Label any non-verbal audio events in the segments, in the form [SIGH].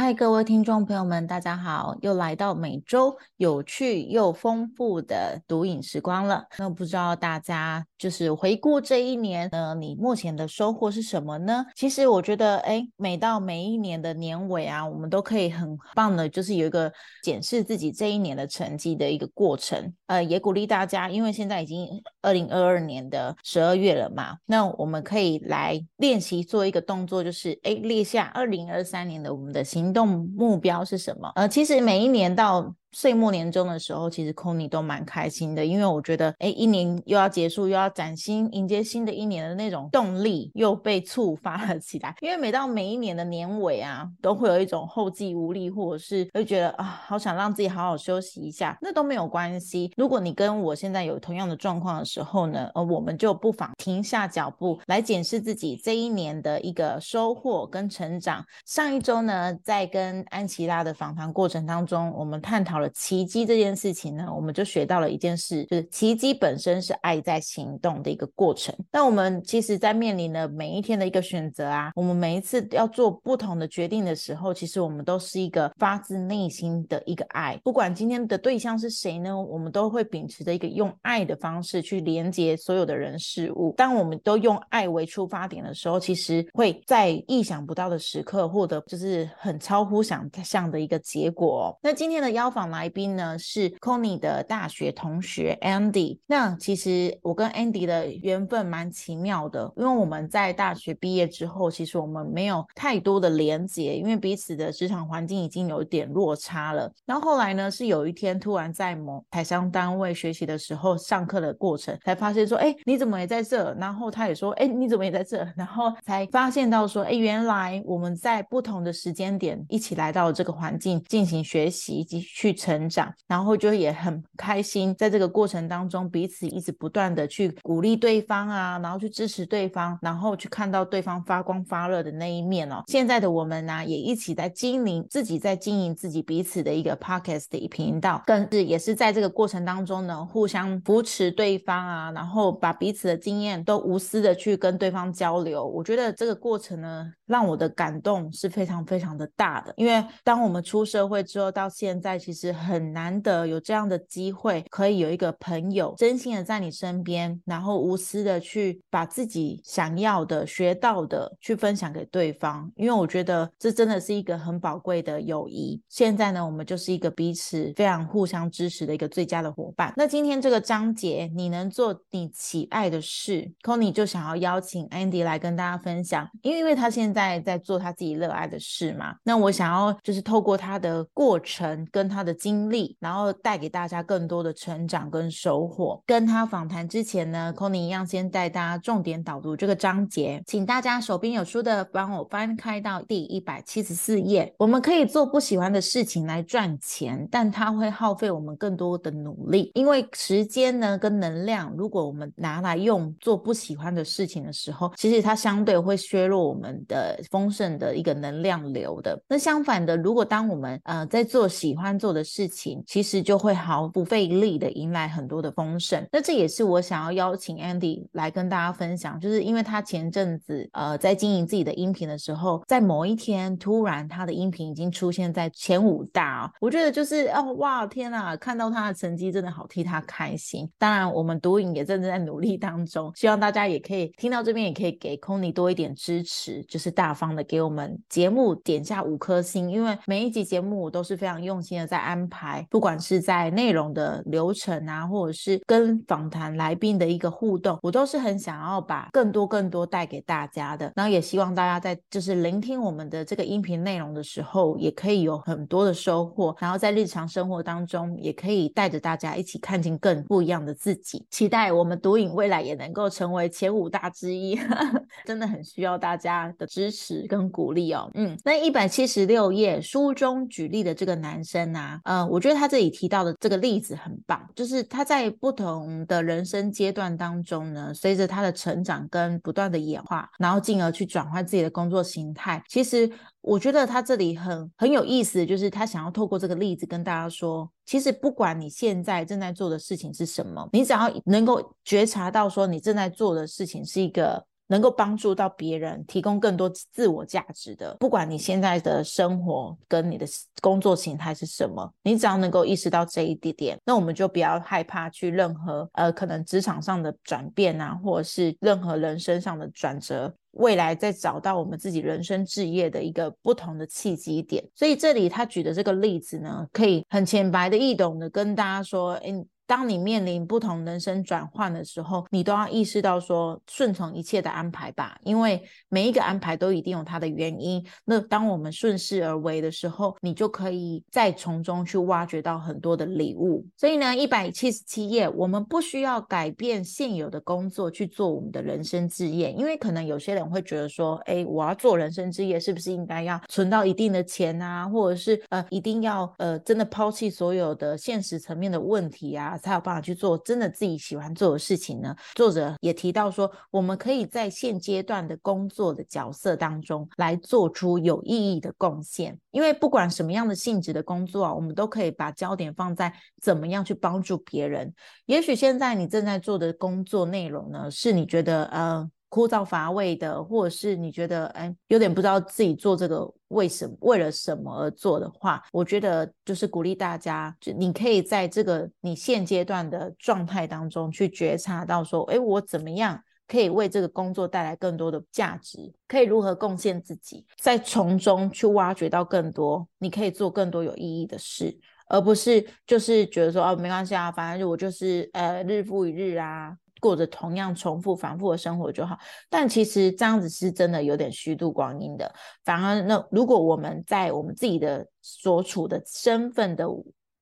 嗨，各位听众朋友们，大家好！又来到每周有趣又丰富的读影时光了。那不知道大家就是回顾这一年呢，你目前的收获是什么呢？其实我觉得，哎，每到每一年的年尾啊，我们都可以很棒的，就是有一个检视自己这一年的成绩的一个过程。呃，也鼓励大家，因为现在已经二零二二年的十二月了嘛，那我们可以来练习做一个动作，就是哎，列下二零二三年的我们的行动目标是什么？呃，其实每一年到。岁末年终的时候，其实 Kony 都蛮开心的，因为我觉得，哎，一年又要结束，又要崭新迎接新的一年的那种动力又被触发了起来。因为每到每一年的年尾啊，都会有一种后继无力，或者是会觉得啊，好想让自己好好休息一下，那都没有关系。如果你跟我现在有同样的状况的时候呢，呃，我们就不妨停下脚步来检视自己这一年的一个收获跟成长。上一周呢，在跟安琪拉的访谈过程当中，我们探讨。了奇迹这件事情呢，我们就学到了一件事，就是奇迹本身是爱在行动的一个过程。那我们其实，在面临的每一天的一个选择啊，我们每一次要做不同的决定的时候，其实我们都是一个发自内心的一个爱。不管今天的对象是谁呢，我们都会秉持着一个用爱的方式去连接所有的人事物。当我们都用爱为出发点的时候，其实会在意想不到的时刻获得就是很超乎想象的一个结果。那今天的邀访。来宾呢是 Conny 的大学同学 Andy。那其实我跟 Andy 的缘分蛮奇妙的，因为我们在大学毕业之后，其实我们没有太多的连接，因为彼此的职场环境已经有点落差了。然后后来呢，是有一天突然在某台商单位学习的时候，上课的过程才发现说，哎，你怎么也在这？然后他也说，哎，你怎么也在这？[LAUGHS] 然后才发现到说，哎，原来我们在不同的时间点一起来到这个环境进行学习以及去。成长，然后就也很开心，在这个过程当中，彼此一直不断的去鼓励对方啊，然后去支持对方，然后去看到对方发光发热的那一面哦。现在的我们呢，也一起在经营自己，在经营自己彼此的一个 podcast 的一频道，更是也是在这个过程当中呢，互相扶持对方啊，然后把彼此的经验都无私的去跟对方交流。我觉得这个过程呢，让我的感动是非常非常的大的，因为当我们出社会之后，到现在其实。很难得有这样的机会，可以有一个朋友真心的在你身边，然后无私的去把自己想要的、学到的去分享给对方。因为我觉得这真的是一个很宝贵的友谊。现在呢，我们就是一个彼此非常互相支持的一个最佳的伙伴。那今天这个章节，你能做你喜爱的事 c o n y 就想要邀请 Andy 来跟大家分享，因为因为他现在在做他自己热爱的事嘛。那我想要就是透过他的过程跟他的。经历，然后带给大家更多的成长跟收获。跟他访谈之前呢，Conny 一样先带大家重点导读这个章节，请大家手边有书的帮我翻开到第一百七十四页。我们可以做不喜欢的事情来赚钱，但它会耗费我们更多的努力，因为时间呢跟能量，如果我们拿来用做不喜欢的事情的时候，其实它相对会削弱我们的丰盛的一个能量流的。那相反的，如果当我们呃在做喜欢做的，事情其实就会毫不费力的迎来很多的丰盛。那这也是我想要邀请 Andy 来跟大家分享，就是因为他前阵子呃在经营自己的音频的时候，在某一天突然他的音频已经出现在前五大，我觉得就是哦哇天呐，看到他的成绩真的好替他开心。当然我们读影也正在努力当中，希望大家也可以听到这边也可以给 Conny 多一点支持，就是大方的给我们节目点下五颗星，因为每一集节目我都是非常用心的在安。安排，不管是在内容的流程啊，或者是跟访谈来宾的一个互动，我都是很想要把更多更多带给大家的。然后也希望大家在就是聆听我们的这个音频内容的时候，也可以有很多的收获。然后在日常生活当中，也可以带着大家一起看见更不一样的自己。期待我们读影未来也能够成为前五大之一，[LAUGHS] 真的很需要大家的支持跟鼓励哦。嗯，那一百七十六页书中举例的这个男生啊。呃，我觉得他这里提到的这个例子很棒，就是他在不同的人生阶段当中呢，随着他的成长跟不断的演化，然后进而去转换自己的工作形态。其实我觉得他这里很很有意思，就是他想要透过这个例子跟大家说，其实不管你现在正在做的事情是什么，你只要能够觉察到说你正在做的事情是一个。能够帮助到别人，提供更多自我价值的，不管你现在的生活跟你的工作形态是什么，你只要能够意识到这一点点，那我们就不要害怕去任何呃可能职场上的转变啊，或者是任何人生上的转折，未来再找到我们自己人生置业的一个不同的契机点。所以这里他举的这个例子呢，可以很浅白的易懂的跟大家说，哎。当你面临不同人生转换的时候，你都要意识到说顺从一切的安排吧，因为每一个安排都一定有它的原因。那当我们顺势而为的时候，你就可以再从中去挖掘到很多的礼物。所以呢，一百七十七页，我们不需要改变现有的工作去做我们的人生置业，因为可能有些人会觉得说，哎，我要做人生置业，是不是应该要存到一定的钱啊，或者是呃，一定要呃，真的抛弃所有的现实层面的问题啊？才有办法去做真的自己喜欢做的事情呢？作者也提到说，我们可以在现阶段的工作的角色当中来做出有意义的贡献。因为不管什么样的性质的工作啊，我们都可以把焦点放在怎么样去帮助别人。也许现在你正在做的工作内容呢，是你觉得呃。枯燥乏味的，或者是你觉得哎有点不知道自己做这个为什么为了什么而做的话，我觉得就是鼓励大家，就你可以在这个你现阶段的状态当中去觉察到说，哎，我怎么样可以为这个工作带来更多的价值？可以如何贡献自己，在从中去挖掘到更多，你可以做更多有意义的事，而不是就是觉得说哦没关系啊，反正我就是呃日复一日啊。过着同样重复、反复的生活就好，但其实这样子是真的有点虚度光阴的。反而，那如果我们在我们自己的所处的身份的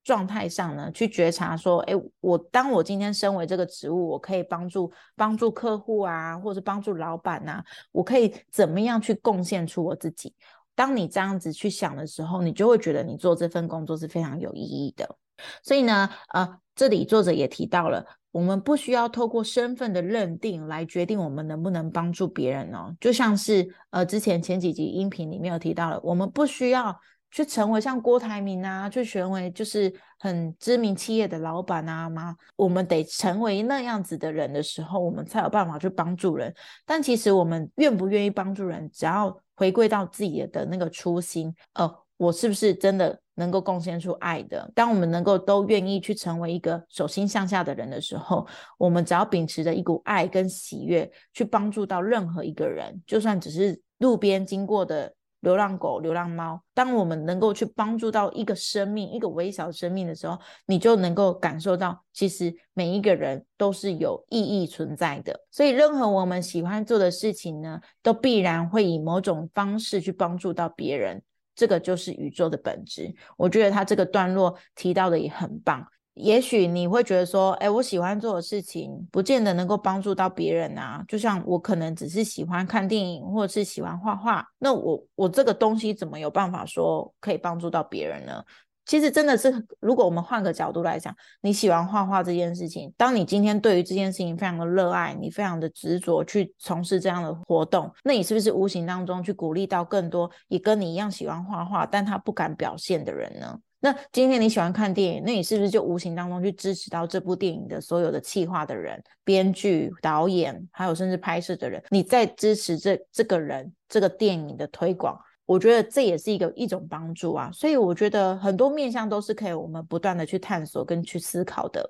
状态上呢，去觉察说，哎，我当我今天身为这个职务，我可以帮助帮助客户啊，或者帮助老板呐，我可以怎么样去贡献出我自己？当你这样子去想的时候，你就会觉得你做这份工作是非常有意义的。所以呢，呃，这里作者也提到了。我们不需要透过身份的认定来决定我们能不能帮助别人哦，就像是呃之前前几集音频里面有提到了，我们不需要去成为像郭台铭啊，去成为就是很知名企业的老板啊吗？我们得成为那样子的人的时候，我们才有办法去帮助人。但其实我们愿不愿意帮助人，只要回归到自己的那个初心，呃，我是不是真的？能够贡献出爱的，当我们能够都愿意去成为一个手心向下的人的时候，我们只要秉持着一股爱跟喜悦，去帮助到任何一个人，就算只是路边经过的流浪狗、流浪猫，当我们能够去帮助到一个生命、一个微小生命的时候，你就能够感受到，其实每一个人都是有意义存在的。所以，任何我们喜欢做的事情呢，都必然会以某种方式去帮助到别人。这个就是宇宙的本质。我觉得他这个段落提到的也很棒。也许你会觉得说，哎，我喜欢做的事情，不见得能够帮助到别人啊。就像我可能只是喜欢看电影，或者是喜欢画画，那我我这个东西怎么有办法说可以帮助到别人呢？其实真的是，如果我们换个角度来讲，你喜欢画画这件事情，当你今天对于这件事情非常的热爱，你非常的执着去从事这样的活动，那你是不是无形当中去鼓励到更多也跟你一样喜欢画画，但他不敢表现的人呢？那今天你喜欢看电影，那你是不是就无形当中去支持到这部电影的所有的企划的人、编剧、导演，还有甚至拍摄的人？你在支持这这个人这个电影的推广？我觉得这也是一个一种帮助啊，所以我觉得很多面向都是可以我们不断的去探索跟去思考的。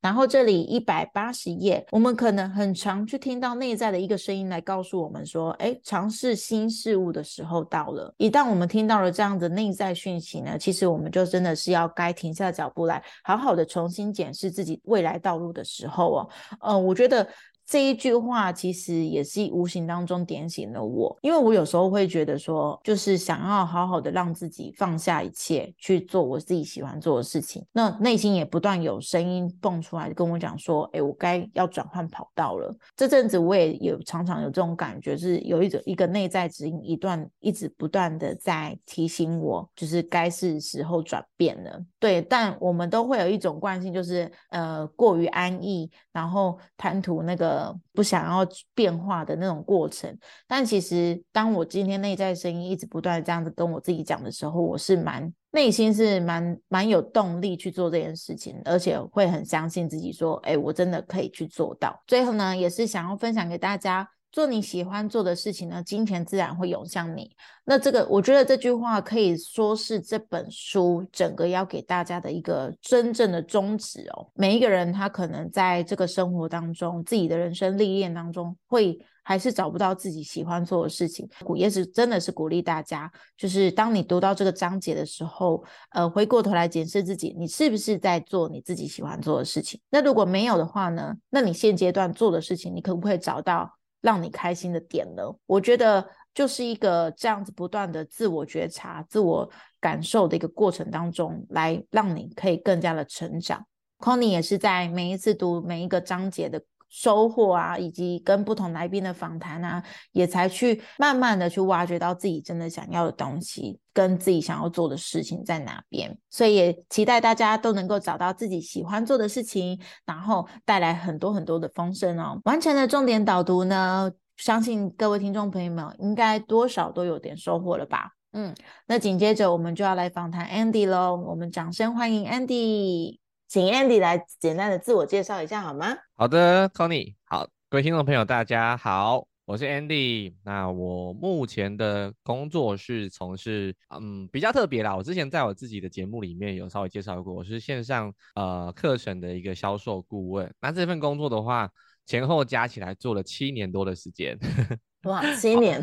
然后这里一百八十页，我们可能很常去听到内在的一个声音来告诉我们说，哎，尝试新事物的时候到了。一旦我们听到了这样的内在讯息呢，其实我们就真的是要该停下脚步来，好好的重新检视自己未来道路的时候哦。呃，我觉得。这一句话其实也是无形当中点醒了我，因为我有时候会觉得说，就是想要好好的让自己放下一切，去做我自己喜欢做的事情。那内心也不断有声音蹦出来跟我讲说，哎，我该要转换跑道了。这阵子我也有常常有这种感觉，是有一种一个内在指引，一段一直不断的在提醒我，就是该是时候转变了。对，但我们都会有一种惯性，就是呃过于安逸，然后贪图那个。不想要变化的那种过程，但其实当我今天内在声音一直不断这样子跟我自己讲的时候，我是蛮内心是蛮蛮有动力去做这件事情，而且会很相信自己说，哎，我真的可以去做到。最后呢，也是想要分享给大家。做你喜欢做的事情呢，金钱自然会涌向你。那这个，我觉得这句话可以说是这本书整个要给大家的一个真正的宗旨哦。每一个人他可能在这个生活当中，自己的人生历练当中，会还是找不到自己喜欢做的事情。古也是真的是鼓励大家，就是当你读到这个章节的时候，呃，回过头来检视自己，你是不是在做你自己喜欢做的事情？那如果没有的话呢？那你现阶段做的事情，你可不可以找到？让你开心的点了，我觉得就是一个这样子不断的自我觉察、自我感受的一个过程当中，来让你可以更加的成长。Conny 也是在每一次读每一个章节的收获啊，以及跟不同来宾的访谈啊，也才去慢慢的去挖掘到自己真的想要的东西，跟自己想要做的事情在哪边。所以也期待大家都能够找到自己喜欢做的事情，然后带来很多很多的丰盛哦。完成了重点导读呢，相信各位听众朋友们应该多少都有点收获了吧？嗯，那紧接着我们就要来访谈 Andy 喽，我们掌声欢迎 Andy。请 Andy 来简单的自我介绍一下好吗？好的，Tony，好，各位听众朋友，大家好，我是 Andy。那我目前的工作是从事，嗯，比较特别啦。我之前在我自己的节目里面有稍微介绍过，我是线上呃课程的一个销售顾问。那这份工作的话，前后加起来做了七年多的时间。[LAUGHS] 哇，[LAUGHS] 七年？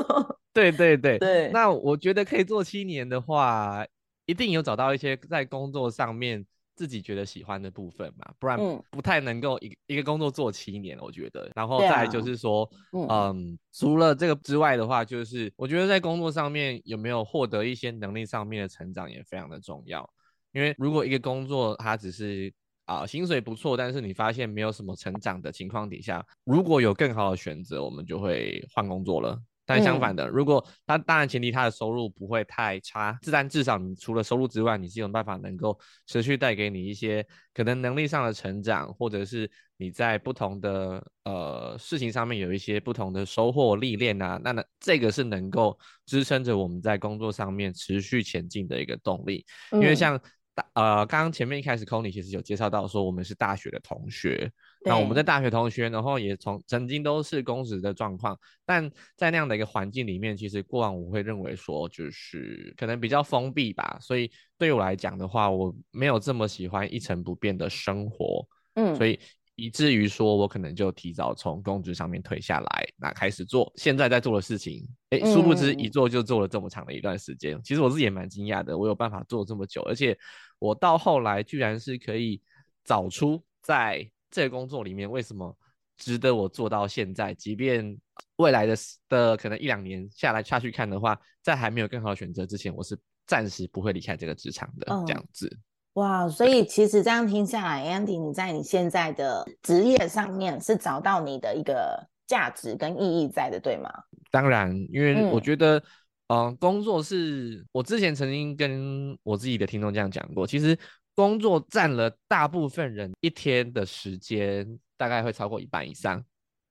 [LAUGHS] 对对对对。那我觉得可以做七年的话，一定有找到一些在工作上面。自己觉得喜欢的部分嘛，不然不太能够一一个工作做七年，我觉得。然后再就是说，嗯，除了这个之外的话，就是我觉得在工作上面有没有获得一些能力上面的成长也非常的重要。因为如果一个工作它只是啊薪水不错，但是你发现没有什么成长的情况底下，如果有更好的选择，我们就会换工作了。但相反的，如果他当然前提他的收入不会太差，自然至少你除了收入之外，你是有办法能够持续带给你一些可能能力上的成长，或者是你在不同的呃事情上面有一些不同的收获历练啊，那那这个是能够支撑着我们在工作上面持续前进的一个动力，因为像。大呃，刚刚前面一开始 c o n y 其实有介绍到说我们是大学的同学，那我们在大学同学，然后也从曾经都是公职的状况，但在那样的一个环境里面，其实过往我会认为说就是可能比较封闭吧，所以对我来讲的话，我没有这么喜欢一成不变的生活，嗯，所以。以至于说，我可能就提早从公职上面退下来，那开始做现在在做的事情。哎，殊不知一做就做了这么长的一段时间。其实我自己也蛮惊讶的，我有办法做这么久，而且我到后来居然是可以找出在这个工作里面为什么值得我做到现在。即便未来的的可能一两年下来下去看的话，在还没有更好的选择之前，我是暂时不会离开这个职场的。这样子。哇，所以其实这样听下来，Andy，你在你现在的职业上面是找到你的一个价值跟意义在的，对吗？当然，因为我觉得，嗯，工作是我之前曾经跟我自己的听众这样讲过，其实工作占了大部分人一天的时间，大概会超过一半以上。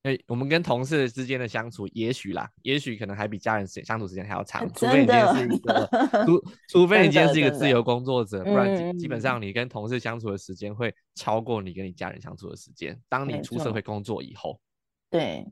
哎，我们跟同事之间的相处，也许啦，也许可能还比家人相处时间还要长。[LAUGHS] 除非你今天是一个，除除非你今天是一个自由工作者，不然基本上你跟同事相处的时间会超过你跟你家人相处的时间。当你出社会工作以后，对，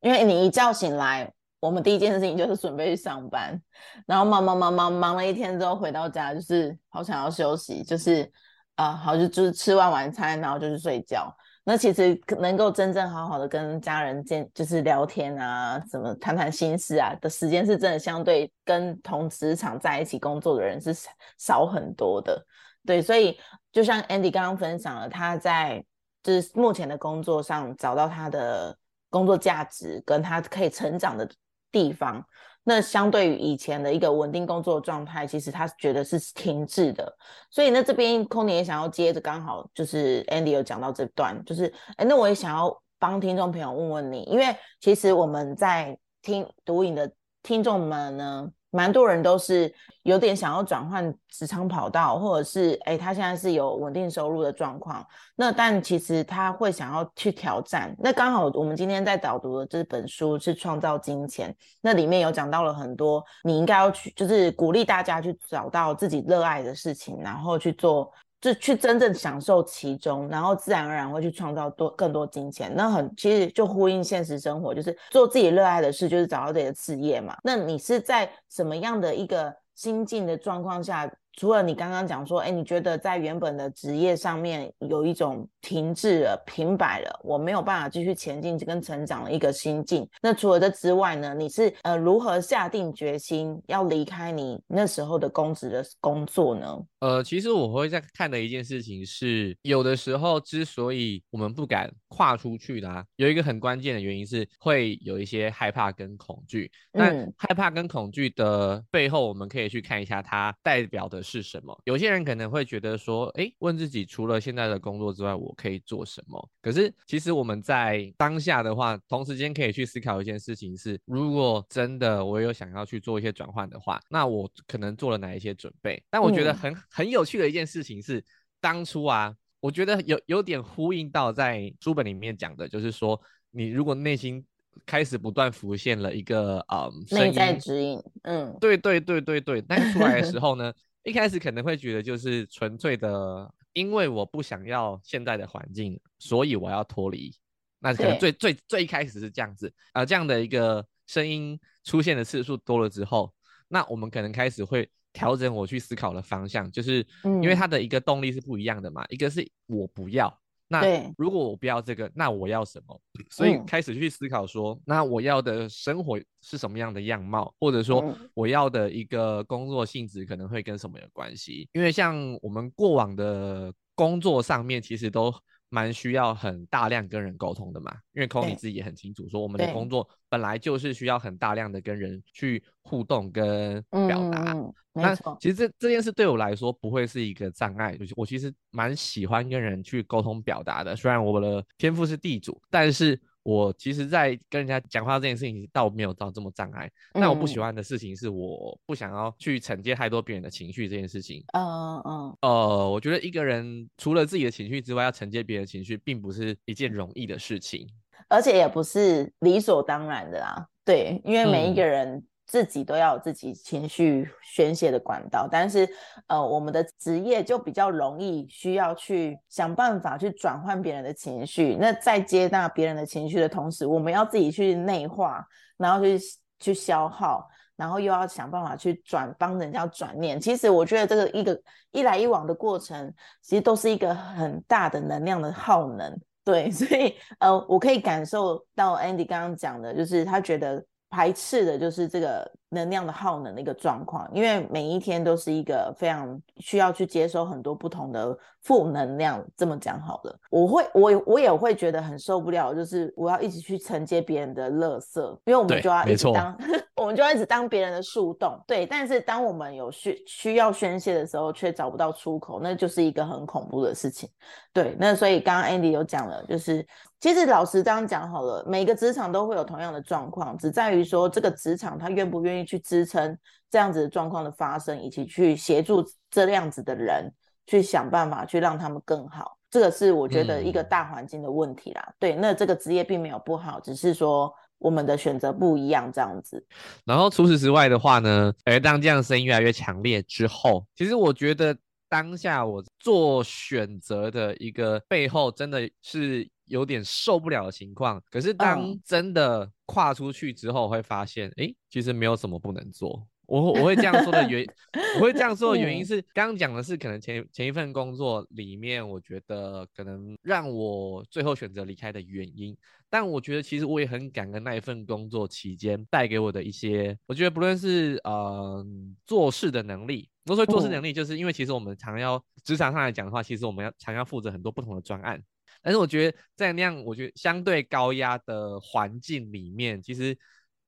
因为你一觉醒来，我们第一件事情就是准备去上班，然后忙忙忙忙忙了一天之后回到家，就是好想要休息，就是啊，好就就是吃完晚餐，然后就是睡觉。那其实能够真正好好的跟家人见，就是聊天啊，怎么谈谈心事啊的时间，是真的相对跟同职场在一起工作的人是少很多的。对，所以就像 Andy 刚刚分享了，他在就是目前的工作上找到他的工作价值跟他可以成长的地方。那相对于以前的一个稳定工作状态，其实他觉得是停滞的。所以那，这边空姐也想要接着，刚好就是 Andy 有讲到这段，就是哎，那我也想要帮听众朋友问问你，因为其实我们在听读影的听众们呢。蛮多人都是有点想要转换职场跑道，或者是哎，他现在是有稳定收入的状况。那但其实他会想要去挑战。那刚好我们今天在导读的这本书是《创造金钱》，那里面有讲到了很多，你应该要去，就是鼓励大家去找到自己热爱的事情，然后去做。就去真正享受其中，然后自然而然会去创造多更多金钱。那很其实就呼应现实生活，就是做自己热爱的事，就是找到自己的事业嘛。那你是在什么样的一个心境的状况下？除了你刚刚讲说，哎，你觉得在原本的职业上面有一种停滞了、平摆了，我没有办法继续前进跟成长的一个心境。那除了这之外呢，你是呃如何下定决心要离开你那时候的公职的工作呢？呃，其实我会在看的一件事情是，有的时候之所以我们不敢跨出去的，有一个很关键的原因是会有一些害怕跟恐惧。那害怕跟恐惧的背后，我们可以去看一下它代表的。是什么？有些人可能会觉得说，哎，问自己除了现在的工作之外，我可以做什么？可是其实我们在当下的话，同时间可以去思考一件事情是：如果真的我有想要去做一些转换的话，那我可能做了哪一些准备？但我觉得很很有趣的一件事情是，当初啊，我觉得有有点呼应到在书本里面讲的，就是说，你如果内心。开始不断浮现了一个呃内在指引，嗯，对对对对对，但出来的时 [LAUGHS] 候呢，一开始可能会觉得就是纯粹的，因为我不想要现在的环境，所以我要脱离。那可能最最最一开始是这样子，呃，这样的一个声音出现的次数多了之后，那我们可能开始会调整我去思考的方向，就是因为它的一个动力是不一样的嘛，一个是我不要。那如果我不要这个，那我要什么？所以开始去思考说，那我要的生活是什么样的样貌，或者说我要的一个工作性质可能会跟什么有关系？因为像我们过往的工作上面，其实都。蛮需要很大量跟人沟通的嘛，因为 n y 自己也很清楚，说我们的工作本来就是需要很大量的跟人去互动跟表达。那其实这这件事对我来说不会是一个障碍，就是我其实蛮喜欢跟人去沟通表达的。虽然我的天赋是地主，但是。我其实，在跟人家讲话这件事情，倒没有到这么障碍。那我不喜欢的事情是，我不想要去承接太多别人的情绪这件事情。嗯嗯。呃，我觉得一个人除了自己的情绪之外，要承接别人的情绪，并不是一件容易的事情，而且也不是理所当然的啦。对，因为每一个人。自己都要有自己情绪宣泄的管道，但是，呃，我们的职业就比较容易需要去想办法去转换别人的情绪。那在接纳别人的情绪的同时，我们要自己去内化，然后去去消耗，然后又要想办法去转帮人家转念。其实我觉得这个一个一来一往的过程，其实都是一个很大的能量的耗能。对，[LAUGHS] 所以呃，我可以感受到 Andy 刚刚讲的，就是他觉得。排斥的就是这个能量的耗能的一个状况，因为每一天都是一个非常需要去接收很多不同的负能量。这么讲好了，我会我我也会觉得很受不了，就是我要一直去承接别人的垃圾，因为我们就要一直当，[LAUGHS] 我们就要一直当别人的树洞。对，但是当我们有需需要宣泄的时候，却找不到出口，那就是一个很恐怖的事情。对，那所以刚刚 Andy 有讲了，就是。其实老实这样讲好了，每个职场都会有同样的状况，只在于说这个职场他愿不愿意去支撑这样子的状况的发生，以及去协助这样子的人去想办法去让他们更好。这个是我觉得一个大环境的问题啦。对，那这个职业并没有不好，只是说我们的选择不一样这样子。然后除此之外的话呢，而当这样的声音越来越强烈之后，其实我觉得当下我做选择的一个背后，真的是。有点受不了的情况，可是当真的跨出去之后，会发现，哎，其实没有什么不能做。我我会这样说的原，[LAUGHS] 我会这样说的原因是，刚刚讲的是可能前前一份工作里面，我觉得可能让我最后选择离开的原因。但我觉得其实我也很感恩那一份工作期间带给我的一些，我觉得不论是呃做事的能力，我说做事能力，就是因为其实我们常要职场上来讲的话，其实我们要常要负责很多不同的专案。但是我觉得在那样我觉得相对高压的环境里面，其实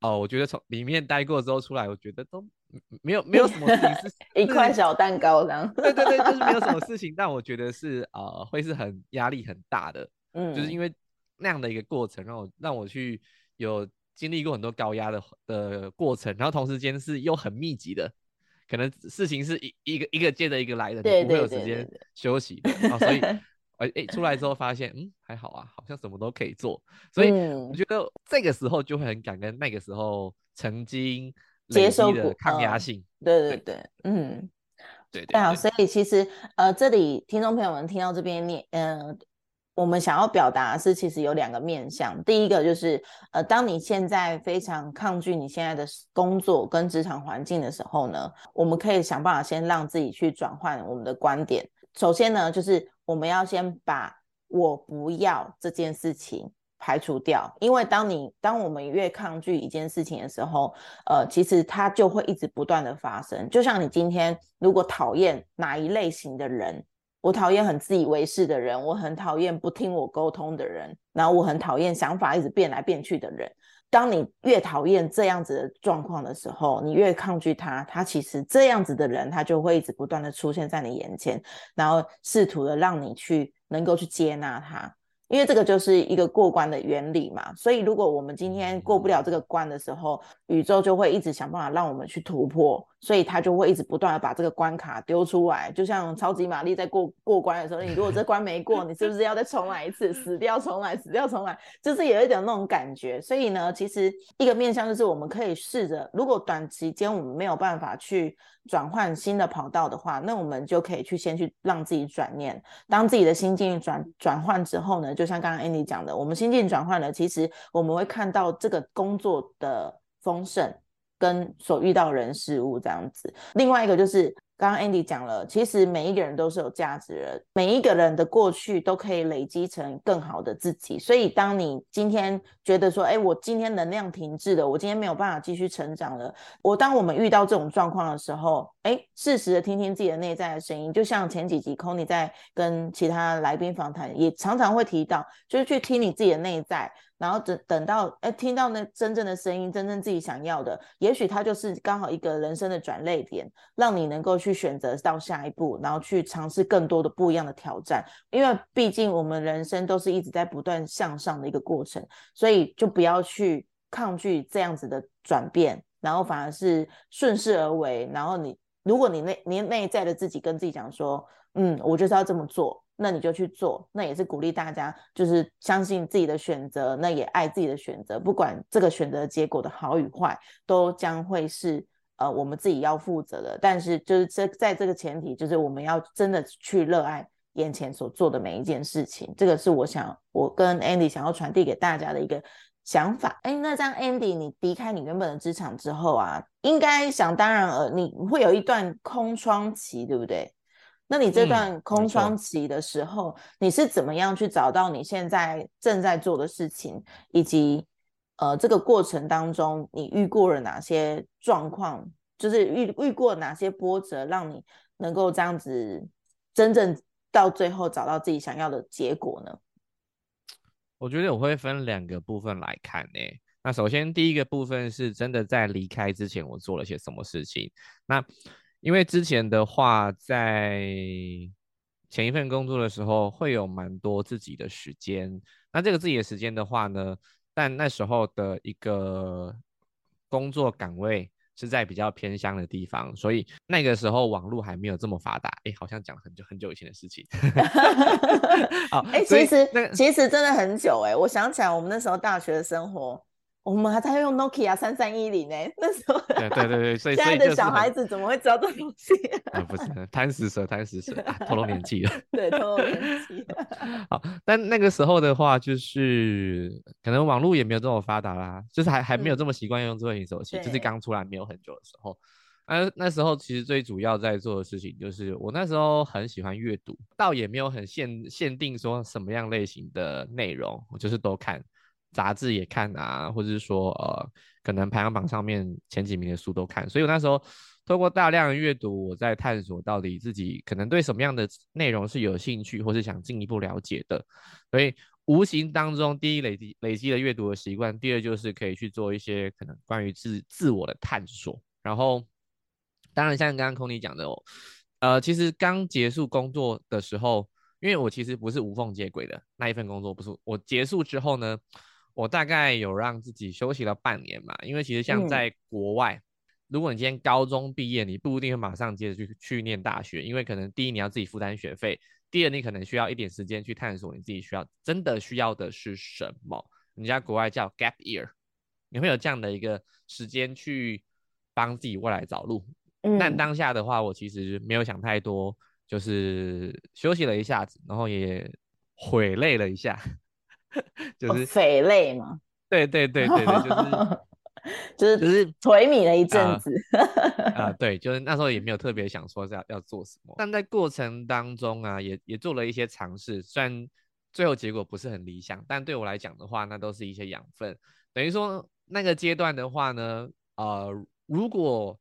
哦，我觉得从里面待过之后出来，我觉得都没有没有什么事情是 [LAUGHS] 一块小蛋糕这样。对对对，就是没有什么 [LAUGHS] 事情，但我觉得是呃会是很压力很大的，嗯，就是因为那样的一个过程，让我让我去有经历过很多高压的的过程，然后同时间是又很密集的。可能事情是一一个一个接着一个来的，你不会有时间休息的啊。所以，哎哎，出来之后发现，嗯，还好啊，好像什么都可以做。所以我觉得这个时候就会很感恩那个时候曾经接受的抗压性。对对对，嗯，对对啊。所以其实呃，这里听众朋友们听到这边念，嗯。我们想要表达是，其实有两个面向。第一个就是，呃，当你现在非常抗拒你现在的工作跟职场环境的时候呢，我们可以想办法先让自己去转换我们的观点。首先呢，就是我们要先把我不要这件事情排除掉，因为当你当我们越抗拒一件事情的时候，呃，其实它就会一直不断的发生。就像你今天如果讨厌哪一类型的人。我讨厌很自以为是的人，我很讨厌不听我沟通的人，然后我很讨厌想法一直变来变去的人。当你越讨厌这样子的状况的时候，你越抗拒他，他其实这样子的人，他就会一直不断的出现在你眼前，然后试图的让你去能够去接纳他。因为这个就是一个过关的原理嘛，所以如果我们今天过不了这个关的时候，宇宙就会一直想办法让我们去突破，所以他就会一直不断的把这个关卡丢出来，就像超级玛丽在过过关的时候，你如果这关没过，你是不是要再重来一次，死掉重来，死掉重来，就是有一点那种感觉。所以呢，其实一个面向就是我们可以试着，如果短期间我们没有办法去。转换新的跑道的话，那我们就可以去先去让自己转念。当自己的心境转转换之后呢，就像刚刚 Andy 讲的，我们心境转换了，其实我们会看到这个工作的丰盛跟所遇到人事物这样子。另外一个就是。刚刚 Andy 讲了，其实每一个人都是有价值的，每一个人的过去都可以累积成更好的自己。所以，当你今天觉得说，哎，我今天能量停滞了，我今天没有办法继续成长了，我当我们遇到这种状况的时候，哎，适时的听听自己的内在的声音，就像前几集 c o n y 在跟其他来宾访谈，也常常会提到，就是去听你自己的内在。然后等等到哎，听到那真正的声音，真正自己想要的，也许它就是刚好一个人生的转泪点，让你能够去选择到下一步，然后去尝试更多的不一样的挑战。因为毕竟我们人生都是一直在不断向上的一个过程，所以就不要去抗拒这样子的转变，然后反而是顺势而为。然后你，如果你内你内在的自己跟自己讲说，嗯，我就是要这么做。那你就去做，那也是鼓励大家，就是相信自己的选择，那也爱自己的选择，不管这个选择结果的好与坏，都将会是呃我们自己要负责的。但是就是这在这个前提，就是我们要真的去热爱眼前所做的每一件事情。这个是我想我跟 Andy 想要传递给大家的一个想法。哎，那这样 Andy，你离开你原本的职场之后啊，应该想当然呃，你会有一段空窗期，对不对？那你这段空窗期的时候，你是怎么样去找到你现在正在做的事情，以及呃这个过程当中你遇过了哪些状况，就是遇遇过哪些波折，让你能够这样子真正到最后找到自己想要的结果呢？我觉得我会分两个部分来看呢。那首先第一个部分是真的在离开之前我做了些什么事情，那。因为之前的话，在前一份工作的时候，会有蛮多自己的时间。那这个自己的时间的话呢，但那时候的一个工作岗位是在比较偏乡的地方，所以那个时候网络还没有这么发达。哎，好像讲很久很久以前的事情。[LAUGHS] 好，哎，其实其实真的很久哎，我想起来我们那时候大学的生活。我们还在用 Nokia 三三一零呢，[LAUGHS] 那时候。对对对对，所以现在的小孩子怎么会知道这东西？啊，不是贪食蛇，贪食蛇，透露年纪了。[LAUGHS] 对，透露年纪。[LAUGHS] 好，但那个时候的话，就是可能网络也没有这么发达啦，就是还还没有这么习惯用智慧型手机，就是刚出来没有很久的时候。那那时候其实最主要在做的事情，就是我那时候很喜欢阅读，倒也没有很限限定说什么样类型的内容，我就是都看。杂志也看啊，或者是说呃，可能排行榜上面前几名的书都看。所以我那时候透过大量的阅读，我在探索到底自己可能对什么样的内容是有兴趣，或是想进一步了解的。所以无形当中，第一累积累积了阅读的习惯，第二就是可以去做一些可能关于自自我的探索。然后，当然像刚刚空尼讲的哦，呃，其实刚结束工作的时候。因为我其实不是无缝接轨的那一份工作，不是我结束之后呢，我大概有让自己休息了半年嘛。因为其实像在国外，如果你今天高中毕业，你不一定会马上接着去去念大学，因为可能第一你要自己负担学费，第二你可能需要一点时间去探索你自己需要真的需要的是什么。人家国外叫 gap year，你会有这样的一个时间去帮自己未来找路。但当下的话，我其实没有想太多。就是休息了一下子，然后也悔累了一下，[LAUGHS] 就是匪累嘛。对对对对对，就是 [LAUGHS] 就是就是颓靡了一阵子。啊，对，就是那时候也没有特别想说要要做什么，但在过程当中啊，也也做了一些尝试，虽然最后结果不是很理想，但对我来讲的话，那都是一些养分。等于说那个阶段的话呢，呃，如果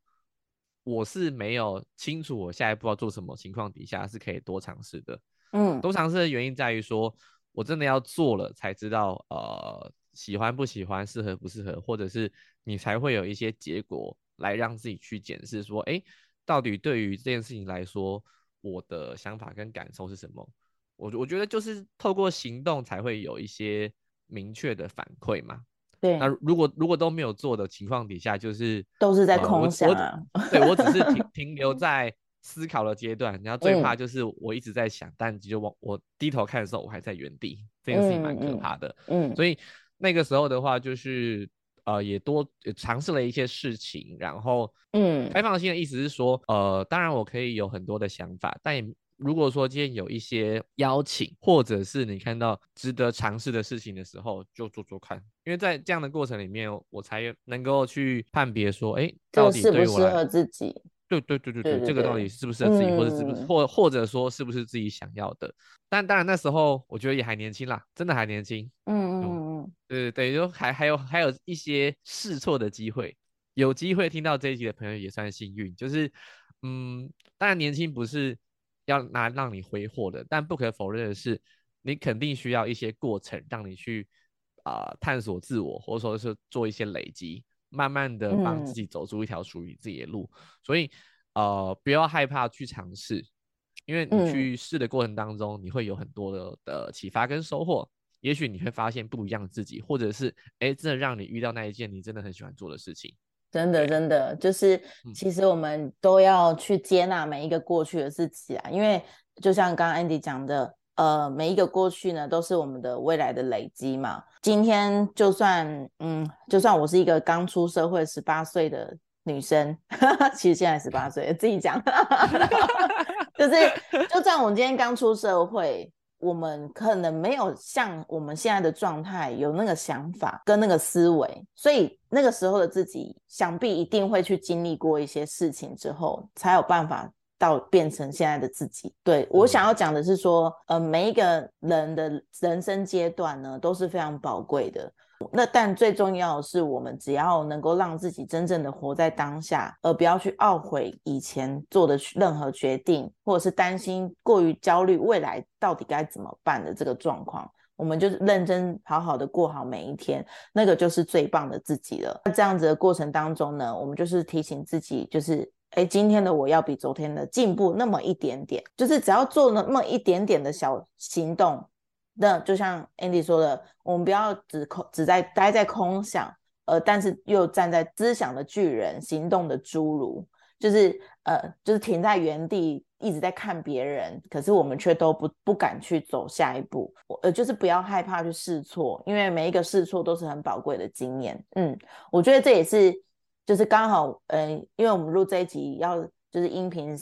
我是没有清楚我下一步要做什么情况底下是可以多尝试的，嗯，多尝试的原因在于说，我真的要做了才知道，呃，喜欢不喜欢，适合不适合，或者是你才会有一些结果来让自己去检视说，哎，到底对于这件事情来说，我的想法跟感受是什么？我我觉得就是透过行动才会有一些明确的反馈嘛。对，那如果如果都没有做的情况底下，就是都是在空想。对我只是停 [LAUGHS] 停留在思考的阶段，然后最怕就是我一直在想，但就往我低头看的时候，我还在原地，这件事情蛮可怕的。嗯，所以那个时候的话，就是呃，也多尝试了一些事情，然后嗯，开放性的意思是说，呃，当然我可以有很多的想法，但也。如果说今天有一些邀请，或者是你看到值得尝试的事情的时候，就做做看，因为在这样的过程里面，我才能够去判别说，哎，到底适不适合自己？对对对对对，这个到底是不是自己，或者是不是或或者说是不是自己想要的？但当然那时候我觉得也还年轻啦，真的还年轻。嗯嗯嗯，对对对，就还还有还有一些试错的机会，有机会听到这一集的朋友也算幸运。就是嗯，当然年轻不是。要拿让你挥霍的，但不可否认的是，你肯定需要一些过程，让你去啊探索自我，或者说是做一些累积，慢慢的帮自己走出一条属于自己的路。所以呃，不要害怕去尝试，因为你去试的过程当中，你会有很多的的启发跟收获。也许你会发现不一样的自己，或者是哎，真的让你遇到那一件你真的很喜欢做的事情。真的，真的就是，其实我们都要去接纳每一个过去的自己啊，因为就像刚刚 Andy 讲的，呃，每一个过去呢，都是我们的未来的累积嘛。今天就算，嗯，就算我是一个刚出社会十八岁的女生，[LAUGHS] 其实现在十八岁，自己讲，[LAUGHS] 就是，就算我今天刚出社会。我们可能没有像我们现在的状态有那个想法跟那个思维，所以那个时候的自己想必一定会去经历过一些事情之后，才有办法到变成现在的自己。对我想要讲的是说，呃，每一个人的人生阶段呢都是非常宝贵的。那但最重要的是，我们只要能够让自己真正的活在当下，而不要去懊悔以前做的任何决定，或者是担心过于焦虑未来到底该怎么办的这个状况，我们就认真好好的过好每一天，那个就是最棒的自己了。那这样子的过程当中呢，我们就是提醒自己，就是哎，今天的我要比昨天的进步那么一点点，就是只要做那么一点点的小行动。那就像 Andy 说的，我们不要只空只在待在空想，呃，但是又站在思想的巨人、行动的侏儒，就是呃，就是停在原地一直在看别人，可是我们却都不不敢去走下一步。呃，就是不要害怕去试错，因为每一个试错都是很宝贵的经验。嗯，我觉得这也是就是刚好，呃，因为我们录这一集要就是音频。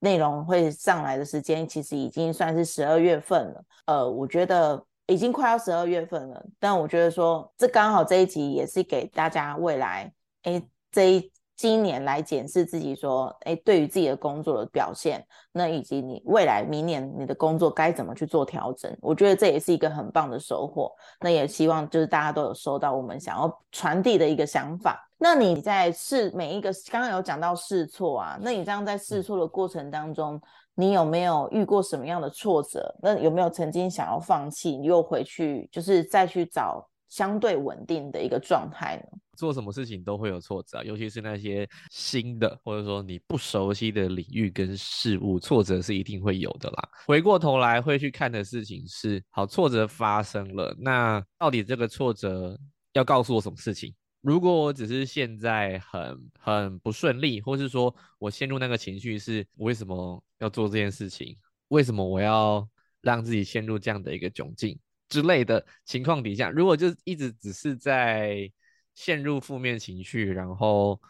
内容会上来的时间其实已经算是十二月份了，呃，我觉得已经快要十二月份了，但我觉得说这刚好这一集也是给大家未来，哎，这一今年来检视自己，说，哎，对于自己的工作的表现，那以及你未来明年你的工作该怎么去做调整？我觉得这也是一个很棒的收获。那也希望就是大家都有收到我们想要传递的一个想法。那你在试每一个，刚刚有讲到试错啊，那你这样在试错的过程当中，你有没有遇过什么样的挫折？那有没有曾经想要放弃，又回去就是再去找？相对稳定的一个状态呢？做什么事情都会有挫折啊，尤其是那些新的或者说你不熟悉的领域跟事物，挫折是一定会有的啦。回过头来会去看的事情是，好，挫折发生了，那到底这个挫折要告诉我什么事情？如果我只是现在很很不顺利，或是说我陷入那个情绪，是为什么要做这件事情？为什么我要让自己陷入这样的一个窘境？之类的情况底下，如果就一直只是在陷入负面情绪，然后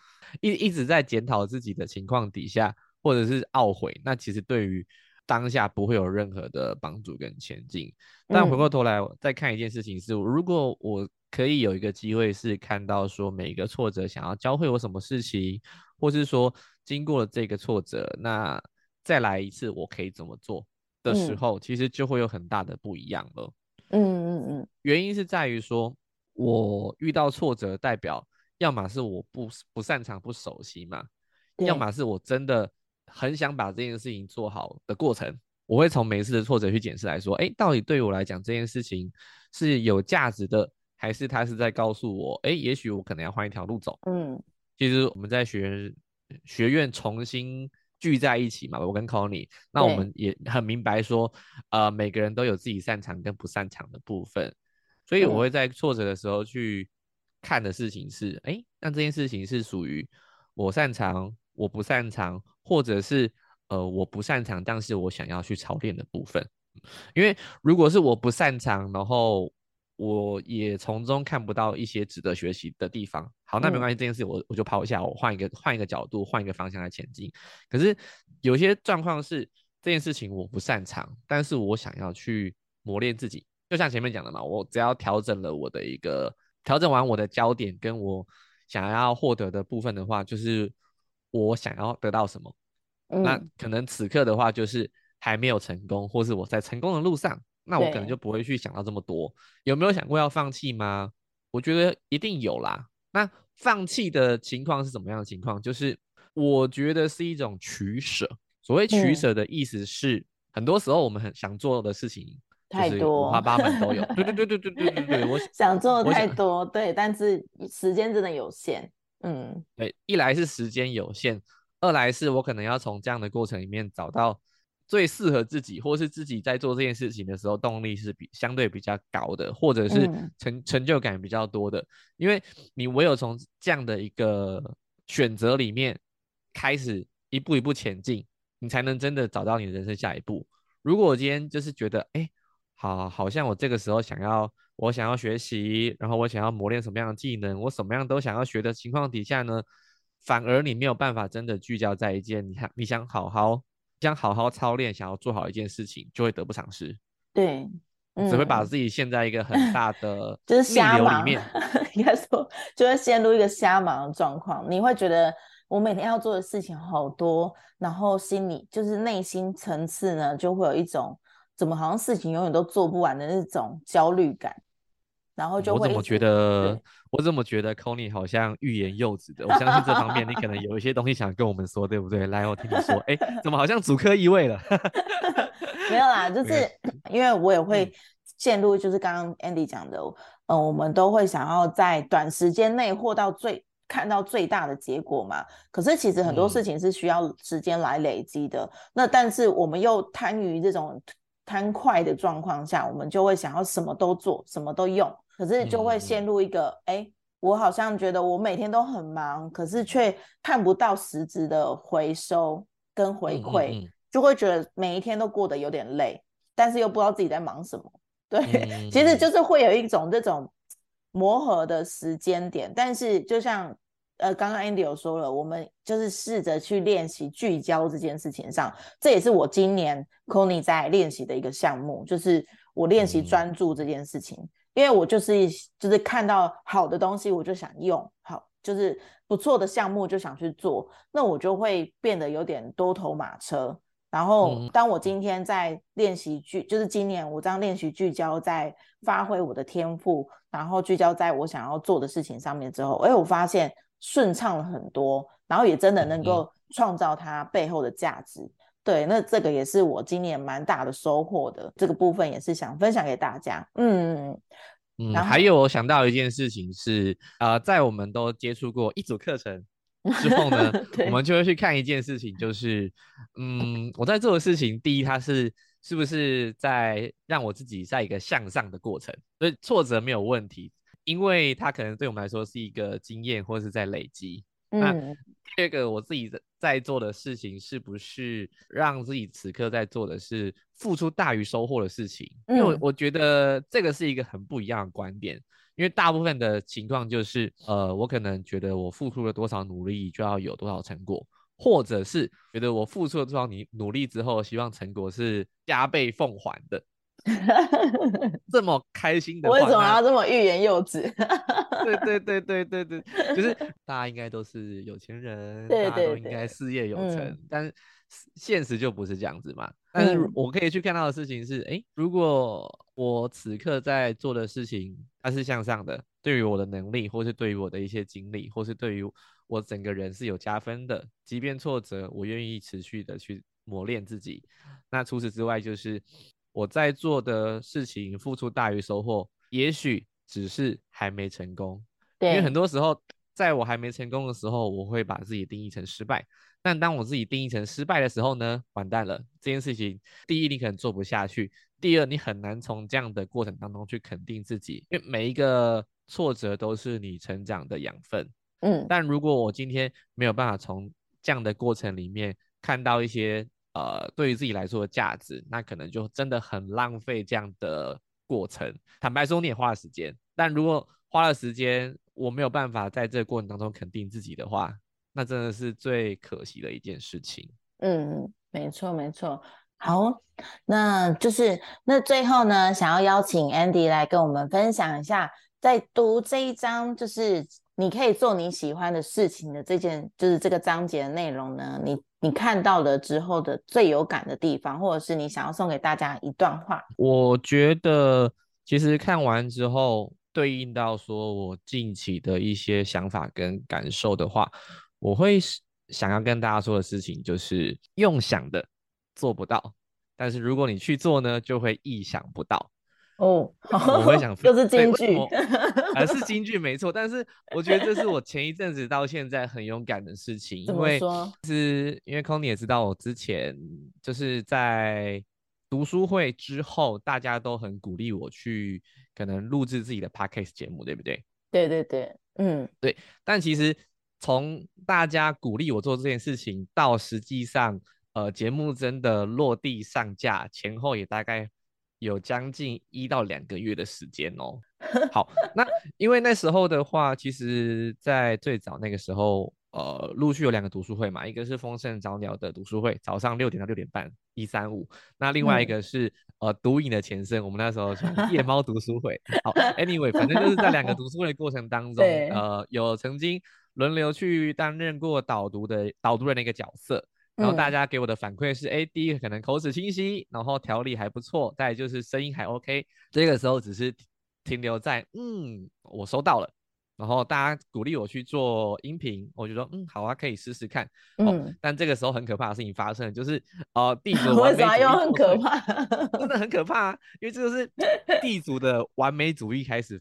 一一直在检讨自己的情况底下，或者是懊悔，那其实对于当下不会有任何的帮助跟前进。但回过头来再看一件事情是，如果我可以有一个机会是看到说每一个挫折想要教会我什么事情，或是说经过了这个挫折，那再来一次我可以怎么做的时候，其实就会有很大的不一样了。嗯嗯嗯，原因是在于说，我遇到挫折，代表要么是我不不擅长、不熟悉嘛，要么是我真的很想把这件事情做好的过程。我会从每一次的挫折去检视来说，哎，到底对于我来讲这件事情是有价值的，还是他是在告诉我，哎，也许我可能要换一条路走。嗯，其实我们在学学院重新。聚在一起嘛，我跟 Conny，那我们也很明白说，呃，每个人都有自己擅长跟不擅长的部分，所以我会在挫折的时候去看的事情是，哎，那这件事情是属于我擅长，我不擅长，或者是呃我不擅长，但是我想要去操练的部分，因为如果是我不擅长，然后。我也从中看不到一些值得学习的地方。好，那没关系，这件事我我就抛一下，我换一个换一个角度，换一个方向来前进。可是有些状况是这件事情我不擅长，但是我想要去磨练自己。就像前面讲的嘛，我只要调整了我的一个调整完我的焦点，跟我想要获得的部分的话，就是我想要得到什么。那可能此刻的话，就是还没有成功，或是我在成功的路上。那我可能就不会去想到这么多。有没有想过要放弃吗？我觉得一定有啦。那放弃的情况是怎么样的情况？就是我觉得是一种取舍。所谓取舍的意思是，很多时候我们很想做的事情太多，五花八门都有。[LAUGHS] 对对对对对对对对，我想 [LAUGHS] 做的太多，对，但是时间真的有限。嗯，对，一来是时间有限，二来是我可能要从这样的过程里面找到。最适合自己，或是自己在做这件事情的时候，动力是比相对比较高的，或者是成成就感比较多的。因为你唯有从这样的一个选择里面开始一步一步前进，你才能真的找到你的人生下一步。如果我今天就是觉得，哎，好，好像我这个时候想要，我想要学习，然后我想要磨练什么样的技能，我什么样都想要学的情况底下呢，反而你没有办法真的聚焦在一件，你想你想好好。想好好操练，想要做好一件事情，就会得不偿失。对，只会把自己陷在一个很大的就是瞎忙里面。[LAUGHS] 应该说，就会陷入一个瞎忙的状况。你会觉得我每天要做的事情好多，然后心里就是内心层次呢，就会有一种怎么好像事情永远都做不完的那种焦虑感。然后就我怎么觉得，我怎么觉得 c o n y 好像欲言又止的。我相信这方面你可能有一些东西想跟我们说，对不对？来，我听你说。哎，怎么好像主科意味了？[LAUGHS] 没有啦，就 [LAUGHS] 是 [CLEARS THROAT] 因为我也会陷入，就是刚刚 Andy 讲的，嗯，我们都会想要在短时间内获到最看到最大的结果嘛。可是其实很多事情是需要时间来累积的。那但是我们又贪于这种贪快的状况下，我们就会想要什么都做，什么都用。可是就会陷入一个，哎，我好像觉得我每天都很忙，可是却看不到实质的回收跟回馈，就会觉得每一天都过得有点累，但是又不知道自己在忙什么。对，[LAUGHS] 其实就是会有一种这种磨合的时间点。但是就像呃，刚刚 Andy 有说了，我们就是试着去练习聚焦这件事情上，这也是我今年 c o n y 在练习的一个项目，就是我练习专注这件事情。因为我就是就是看到好的东西，我就想用好，就是不错的项目就想去做，那我就会变得有点多头马车。然后，当我今天在练习聚，就是今年我这样练习聚焦在发挥我的天赋，然后聚焦在我想要做的事情上面之后，哎，我发现顺畅了很多，然后也真的能够创造它背后的价值。对，那这个也是我今年蛮大的收获的，这个部分也是想分享给大家。嗯嗯，还有我想到一件事情是，呃，在我们都接触过一组课程。[LAUGHS] 之后呢，我们就会去看一件事情，就是，嗯，我在做的事情，第一，它是是不是在让我自己在一个向上的过程，所以挫折没有问题，因为它可能对我们来说是一个经验或者是在累积。那第二个，我自己在做的事情，是不是让自己此刻在做的是付出大于收获的事情？因为我我觉得这个是一个很不一样的观点。因为大部分的情况就是，呃，我可能觉得我付出了多少努力就要有多少成果，或者是觉得我付出了多少你努力之后，希望成果是加倍奉还的。[LAUGHS] 这么开心的，为什么要这么欲言又止？[LAUGHS] 对对对对对对，就是大家应该都是有钱人，大家都应该事业有成，但是现实就不是这样子嘛。但是我可以去看到的事情是，哎，如果我此刻在做的事情它是向上的，对于我的能力，或是对于我的一些经历，或是对于我整个人是有加分的，即便挫折，我愿意持续的去磨练自己。那除此之外，就是。我在做的事情付出大于收获，也许只是还没成功。对，因为很多时候，在我还没成功的时候，我会把自己定义成失败。但当我自己定义成失败的时候呢，完蛋了。这件事情，第一，你可能做不下去；第二，你很难从这样的过程当中去肯定自己，因为每一个挫折都是你成长的养分。嗯，但如果我今天没有办法从这样的过程里面看到一些。呃，对于自己来说的价值，那可能就真的很浪费这样的过程。坦白说，你也花了时间，但如果花了时间，我没有办法在这个过程当中肯定自己的话，那真的是最可惜的一件事情。嗯，没错，没错。好，那就是那最后呢，想要邀请 Andy 来跟我们分享一下，在读这一章，就是你可以做你喜欢的事情的这件，就是这个章节的内容呢，你。你看到了之后的最有感的地方，或者是你想要送给大家一段话。我觉得其实看完之后，对应到说我近期的一些想法跟感受的话，我会想要跟大家说的事情就是：用想的做不到，但是如果你去做呢，就会意想不到。哦，[LAUGHS] 我会想，又是京剧，还 [LAUGHS] 是京剧没错。但是我觉得这是我前一阵子到现在很勇敢的事情，因为是因为 c o n y 也知道，我之前就是在读书会之后，大家都很鼓励我去可能录制自己的 Podcast 节目，对不对？对对对，嗯，对。但其实从大家鼓励我做这件事情到实际上，呃，节目真的落地上架前后也大概。有将近一到两个月的时间哦。[LAUGHS] 好，那因为那时候的话，其实，在最早那个时候，呃，陆续有两个读书会嘛，一个是丰盛早鸟的读书会，早上六点到六点半，一三五。那另外一个是呃，毒瘾的前身，我们那时候叫夜猫读书会。好，anyway，反正就是在两个读书会的过程当中，[LAUGHS] 呃，有曾经轮流去担任过导读的导读人的一个角色。然后大家给我的反馈是，哎，第一个可能口齿清晰，然后条理还不错，再就是声音还 OK。这个时候只是停留在，嗯，我收到了。然后大家鼓励我去做音频，我就说，嗯，好啊，可以试试看。嗯。但这个时候很可怕的事情发生，就是呃，地 [LAUGHS] 主完美主义很可怕，真的很可怕，啊因为这个是地主的完美主义开始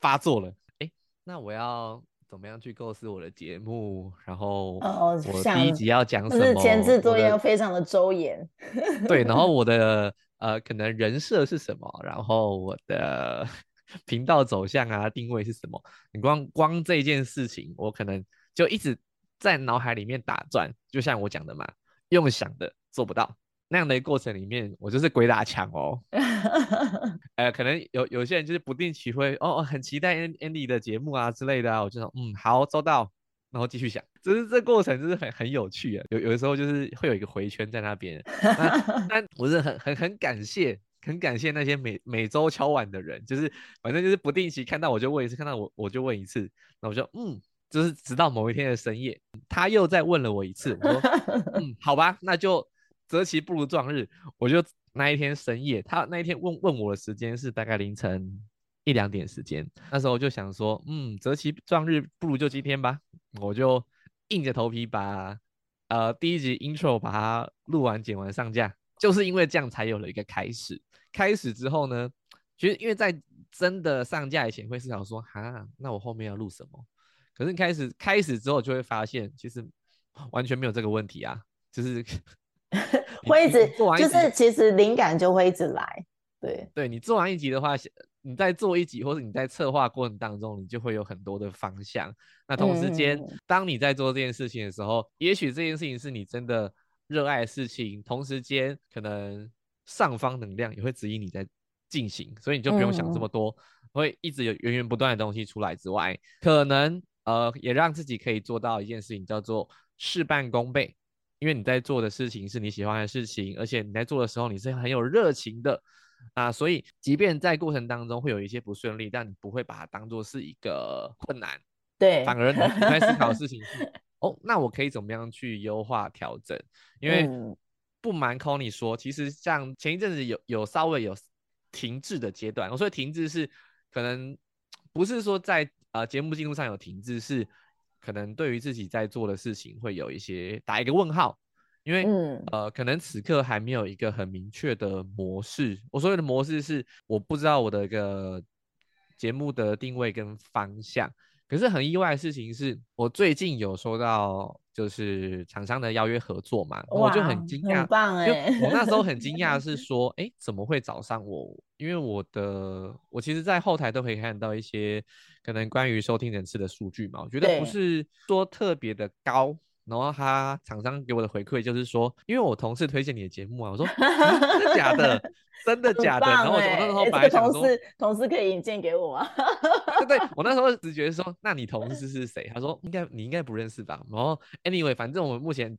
发作了。哎，那我要。怎么样去构思我的节目？然后我第一集要讲什么？前置作业要非常的周延。[LAUGHS] 对，然后我的呃，可能人设是什么？然后我的 [LAUGHS] 频道走向啊，定位是什么？你光光这件事情，我可能就一直在脑海里面打转。就像我讲的嘛，用想的做不到。那样的一过程里面，我就是鬼打墙哦。[LAUGHS] 呃，可能有有些人就是不定期会哦，很期待 Andy 的节目啊之类的啊。我就说嗯，好，收到，然后继续想。就是这过程就是很很有趣啊。有有的时候就是会有一个回圈在那边。[LAUGHS] 但我是很很很感谢，很感谢那些每每周敲碗的人，就是反正就是不定期看到我就问一次，看到我我就问一次。那我就嗯，就是直到某一天的深夜，他又再问了我一次，我说，嗯，好吧，那就择其不如撞日，我就那一天深夜，他那一天问问我的时间是大概凌晨一两点时间，那时候我就想说，嗯，择其撞日，不如就今天吧，我就硬着头皮把呃第一集 intro 把它录完、剪完、上架，就是因为这样才有了一个开始。开始之后呢，其实因为在真的上架以前会思考说，哈，那我后面要录什么？可是开始开始之后就会发现，其实完全没有这个问题啊，就是 [LAUGHS] 会一直就是其实灵感就会一直来，对对，你做完一集的话，你在做一集或者你在策划过程当中，你就会有很多的方向。那同时间，当你在做这件事情的时候，也许这件事情是你真的热爱的事情，同时间可能上方能量也会指引你在进行，所以你就不用想这么多，会一直有源源不断的东西出来之外，可能。呃，也让自己可以做到一件事情，叫做事半功倍。因为你在做的事情是你喜欢的事情，而且你在做的时候你是很有热情的啊，所以即便在过程当中会有一些不顺利，但你不会把它当做是一个困难，对，反而你在思考的事情是，[LAUGHS] 哦，那我可以怎么样去优化调整？因为不瞒 c o n y 说，其实像前一阵子有有稍微有停滞的阶段，我说停滞是可能不是说在。呃，节目进度上有停滞，是可能对于自己在做的事情会有一些打一个问号，因为呃，可能此刻还没有一个很明确的模式。我所有的模式是，我不知道我的一个节目的定位跟方向。可是很意外的事情是，我最近有收到就是厂商的邀约合作嘛，我就很惊讶，很棒哎！我那时候很 [LAUGHS] 惊讶是说，哎，怎么会找上我？因为我的我其实，在后台都可以看到一些可能关于收听人次的数据嘛，我觉得不是说特别的高。然后他厂商给我的回馈就是说，因为我同事推荐你的节目啊，我说 [LAUGHS] 真的假的？真的假的？然后我那时候本来想说，同事同事可以引荐给我啊？[LAUGHS] 对对，我那时候只觉得说，那你同事是谁？他说应该你应该不认识吧。然后 anyway，反正我们目前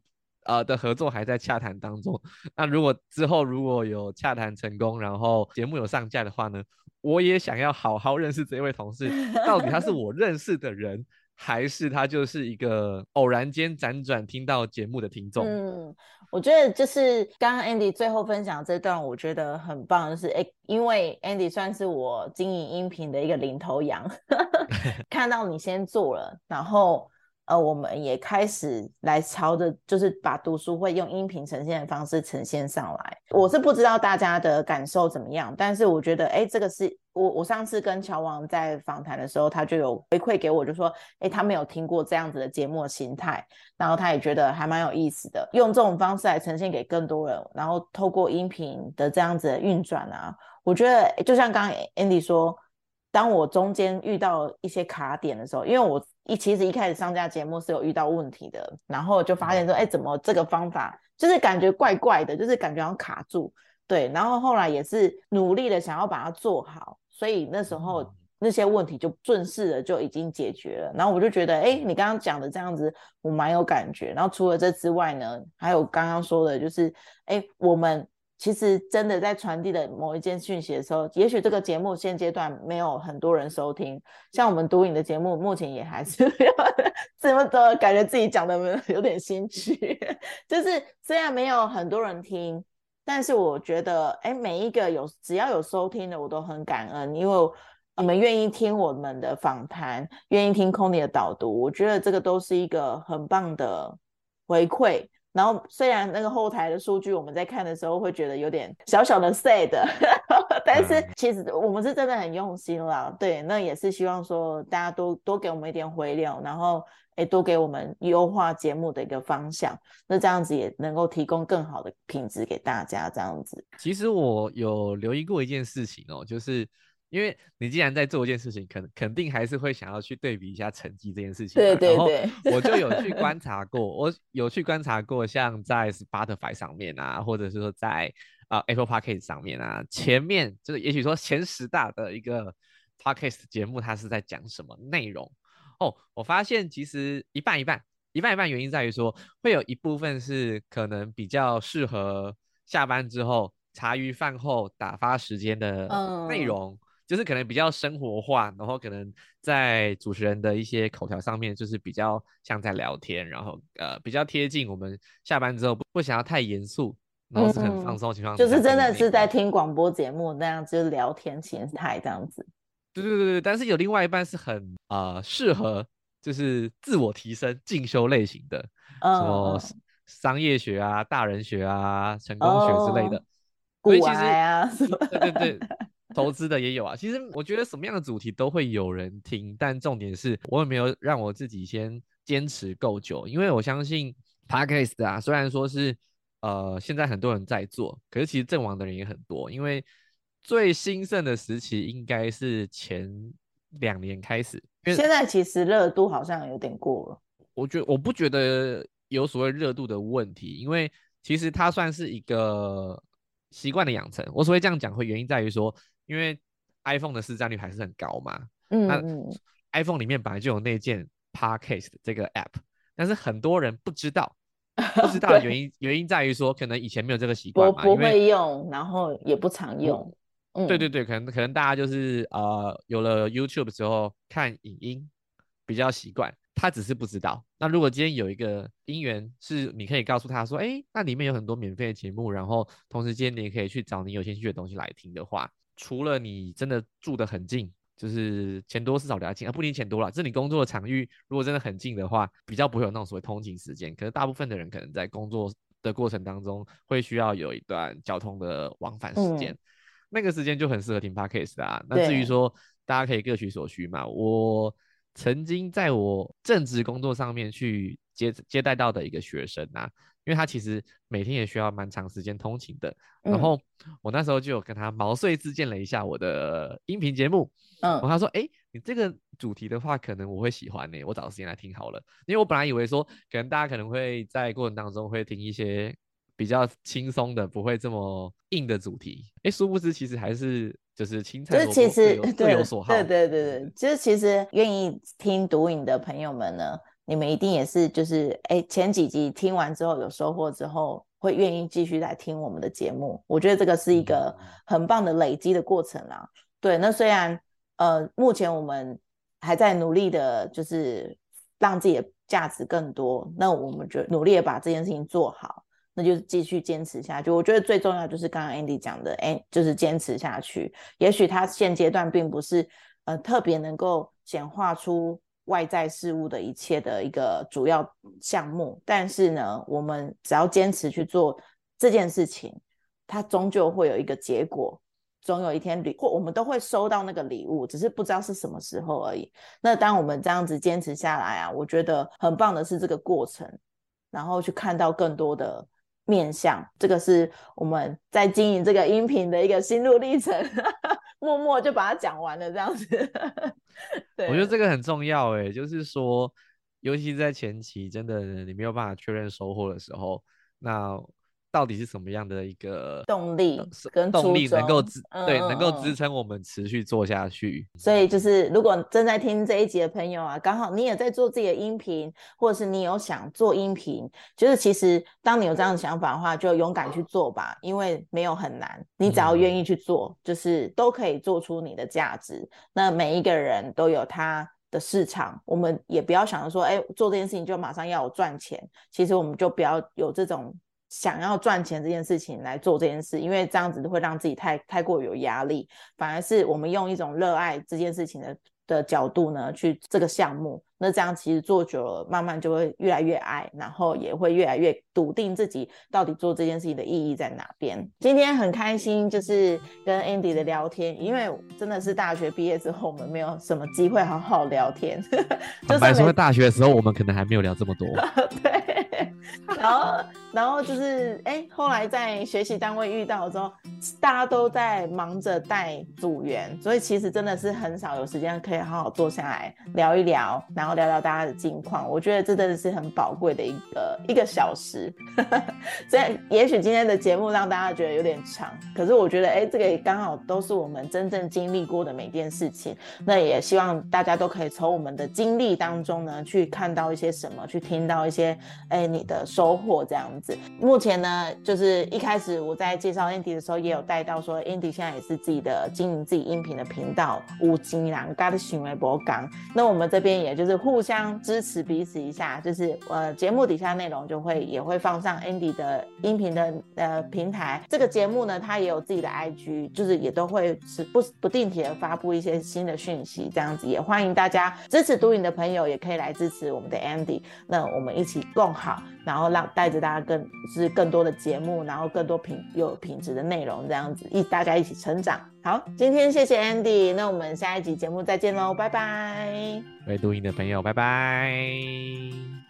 呃的合作还在洽谈当中。那如果之后如果有洽谈成功，然后节目有上架的话呢，我也想要好好认识这位同事，到底他是 [LAUGHS] 我认识的人。还是他就是一个偶然间辗转听到节目的听众。嗯，我觉得就是刚刚 Andy 最后分享这段，我觉得很棒，就是哎，因为 Andy 算是我经营音频的一个领头羊，[LAUGHS] 看到你先做了，然后。呃，我们也开始来朝着，就是把读书会用音频呈现的方式呈现上来。我是不知道大家的感受怎么样，但是我觉得，哎，这个是我我上次跟乔王在访谈的时候，他就有回馈给我，就说，哎，他没有听过这样子的节目心态，然后他也觉得还蛮有意思的，用这种方式来呈现给更多人，然后透过音频的这样子的运转啊，我觉得就像刚刚 Andy 说。当我中间遇到一些卡点的时候，因为我一其实一开始上架节目是有遇到问题的，然后就发现说，哎，怎么这个方法就是感觉怪怪的，就是感觉好像卡住，对，然后后来也是努力的想要把它做好，所以那时候那些问题就顺势的就已经解决了。然后我就觉得，哎，你刚刚讲的这样子，我蛮有感觉。然后除了这之外呢，还有刚刚说的，就是，哎，我们。其实真的在传递的某一件讯息的时候，也许这个节目现阶段没有很多人收听，像我们读影的节目，目前也还是 [LAUGHS] 这么多，感觉自己讲的有点心虚。[LAUGHS] 就是虽然没有很多人听，但是我觉得，哎，每一个有只要有收听的，我都很感恩，因为你们愿意听我们的访谈，愿意听 Conny 的导读，我觉得这个都是一个很棒的回馈。然后虽然那个后台的数据我们在看的时候会觉得有点小小的 sad，[LAUGHS] 但是其实我们是真的很用心啦。对，那也是希望说大家多多给我们一点回流，然后诶多给我们优化节目的一个方向。那这样子也能够提供更好的品质给大家。这样子，其实我有留意过一件事情哦，就是。因为你既然在做一件事情，肯肯定还是会想要去对比一下成绩这件事情。对对对，我就有去观 [LAUGHS] 察过，我有去观察过，像在 Spotify 上面啊，或者是说在啊 Apple Podcast 上面啊，前面就是也许说前十大的一个 Podcast 节目，它是在讲什么内容？哦，我发现其实一半一半，一半一半，原因在于说会有一部分是可能比较适合下班之后茶余饭后打发时间的内容。就是可能比较生活化，然后可能在主持人的一些口条上面，就是比较像在聊天，然后呃比较贴近我们下班之后不不想要太严肃，然后是很放松的情况，就是真的是在听广播节目那样，就是聊天形态这样子。对对对对，但是有另外一半是很呃适合就是自我提升进修类型的，什么商业学啊、大人学啊、成功学之类的。所以其实对对对。[LAUGHS] 投资的也有啊，其实我觉得什么样的主题都会有人听，但重点是我有没有让我自己先坚持够久，因为我相信 podcast 啊，虽然说是呃现在很多人在做，可是其实阵亡的人也很多，因为最兴盛的时期应该是前两年开始，现在其实热度好像有点过了。我觉我不觉得有所谓热度的问题，因为其实它算是一个习惯的养成。我所谓这样讲，会原因在于说。因为 iPhone 的市占率还是很高嘛，嗯，那 iPhone 里面本来就有那件 Podcast 这个 App，但是很多人不知道，[LAUGHS] 不知道的原因原因在于说，可能以前没有这个习惯嘛，不会用，然后也不常用，嗯，对对对，可能可能大家就是呃有了 YouTube 之后看影音比较习惯，他只是不知道。那如果今天有一个姻缘是你可以告诉他说，哎，那里面有很多免费的节目，然后同时间你也可以去找你有兴趣的东西来听的话。除了你真的住得很近，就是钱多事少聊近啊，不一定钱多了，这是你工作的场域，如果真的很近的话，比较不会有那种所谓通勤时间。可是大部分的人可能在工作的过程当中，会需要有一段交通的往返时间，那个时间就很适合听 podcast 啊。那至于说大家可以各取所需嘛，我曾经在我正职工作上面去接接待到的一个学生啊。因为他其实每天也需要蛮长时间通勤的，然后我那时候就有跟他毛遂自荐了一下我的音频节目，嗯，然后他说，哎，你这个主题的话，可能我会喜欢呢，我找时间来听好了。因为我本来以为说，可能大家可能会在过程当中会听一些比较轻松的，不会这么硬的主题，哎，殊不知其实还是就是青菜就是其实各有所好，对对对对，就是其实愿意听读影的朋友们呢。你们一定也是，就是哎，前几集听完之后有收获之后，会愿意继续来听我们的节目。我觉得这个是一个很棒的累积的过程啦。对，那虽然呃，目前我们还在努力的，就是让自己的价值更多，那我们就努力的把这件事情做好，那就继续坚持下去。我觉得最重要就是刚刚 Andy 讲的，哎，就是坚持下去。也许他现阶段并不是呃特别能够显化出。外在事物的一切的一个主要项目，但是呢，我们只要坚持去做这件事情，它终究会有一个结果，总有一天礼或我们都会收到那个礼物，只是不知道是什么时候而已。那当我们这样子坚持下来啊，我觉得很棒的是这个过程，然后去看到更多的面向，这个是我们在经营这个音频的一个心路历程。[LAUGHS] 默默就把它讲完了，这样子。对，[LAUGHS] 我觉得这个很重要，哎，就是说，尤其是在前期，真的你没有办法确认收获的时候，那。到底是什么样的一个动力跟动力能够支对能够支撑我们持续做下去？所以就是如果正在听这一集的朋友啊，刚好你也在做自己的音频，或者是你有想做音频，就是其实当你有这样的想法的话，就勇敢去做吧，因为没有很难，你只要愿意去做，就是都可以做出你的价值。那每一个人都有他的市场，我们也不要想着说，哎，做这件事情就马上要有赚钱。其实我们就不要有这种。想要赚钱这件事情来做这件事，因为这样子会让自己太太过有压力。反而是我们用一种热爱这件事情的的角度呢，去这个项目。那这样其实做久了，慢慢就会越来越爱，然后也会越来越笃定自己到底做这件事情的意义在哪边。今天很开心，就是跟 Andy 的聊天，因为真的是大学毕业之后，我们没有什么机会好好聊天。[LAUGHS] 就是说大学的时候，我们可能还没有聊这么多。[LAUGHS] 对，[LAUGHS] 然后然后就是哎，后来在学习单位遇到之后，大家都在忙着带组员，所以其实真的是很少有时间可以好好坐下来聊一聊，然后。聊聊大家的近况，我觉得这真的是很宝贵的一个一个小时。[LAUGHS] 所以也许今天的节目让大家觉得有点长，可是我觉得，哎，这个也刚好都是我们真正经历过的每件事情。那也希望大家都可以从我们的经历当中呢，去看到一些什么，去听到一些，哎，你的收获这样子。目前呢，就是一开始我在介绍 Andy 的时候，也有带到说，Andy 现在也是自己的经营自己音频的频道五金郎嘎的行为博港。那我们这边也就是互相支持彼此一下，就是呃节目底下内容就会也会放上 Andy 的音频的呃平台。这个节目呢，它也有自己的 IG，就是也都会是不不定期的发布一些新的讯息，这样子也欢迎大家支持读影的朋友也可以来支持我们的 Andy。那我们一起共好，然后让带着大家更是更多的节目，然后更多品有品质的内容，这样子一大家一起成长。好，今天谢谢 Andy，那我们下一集节目再见喽，拜拜。各位录音的朋友，拜拜。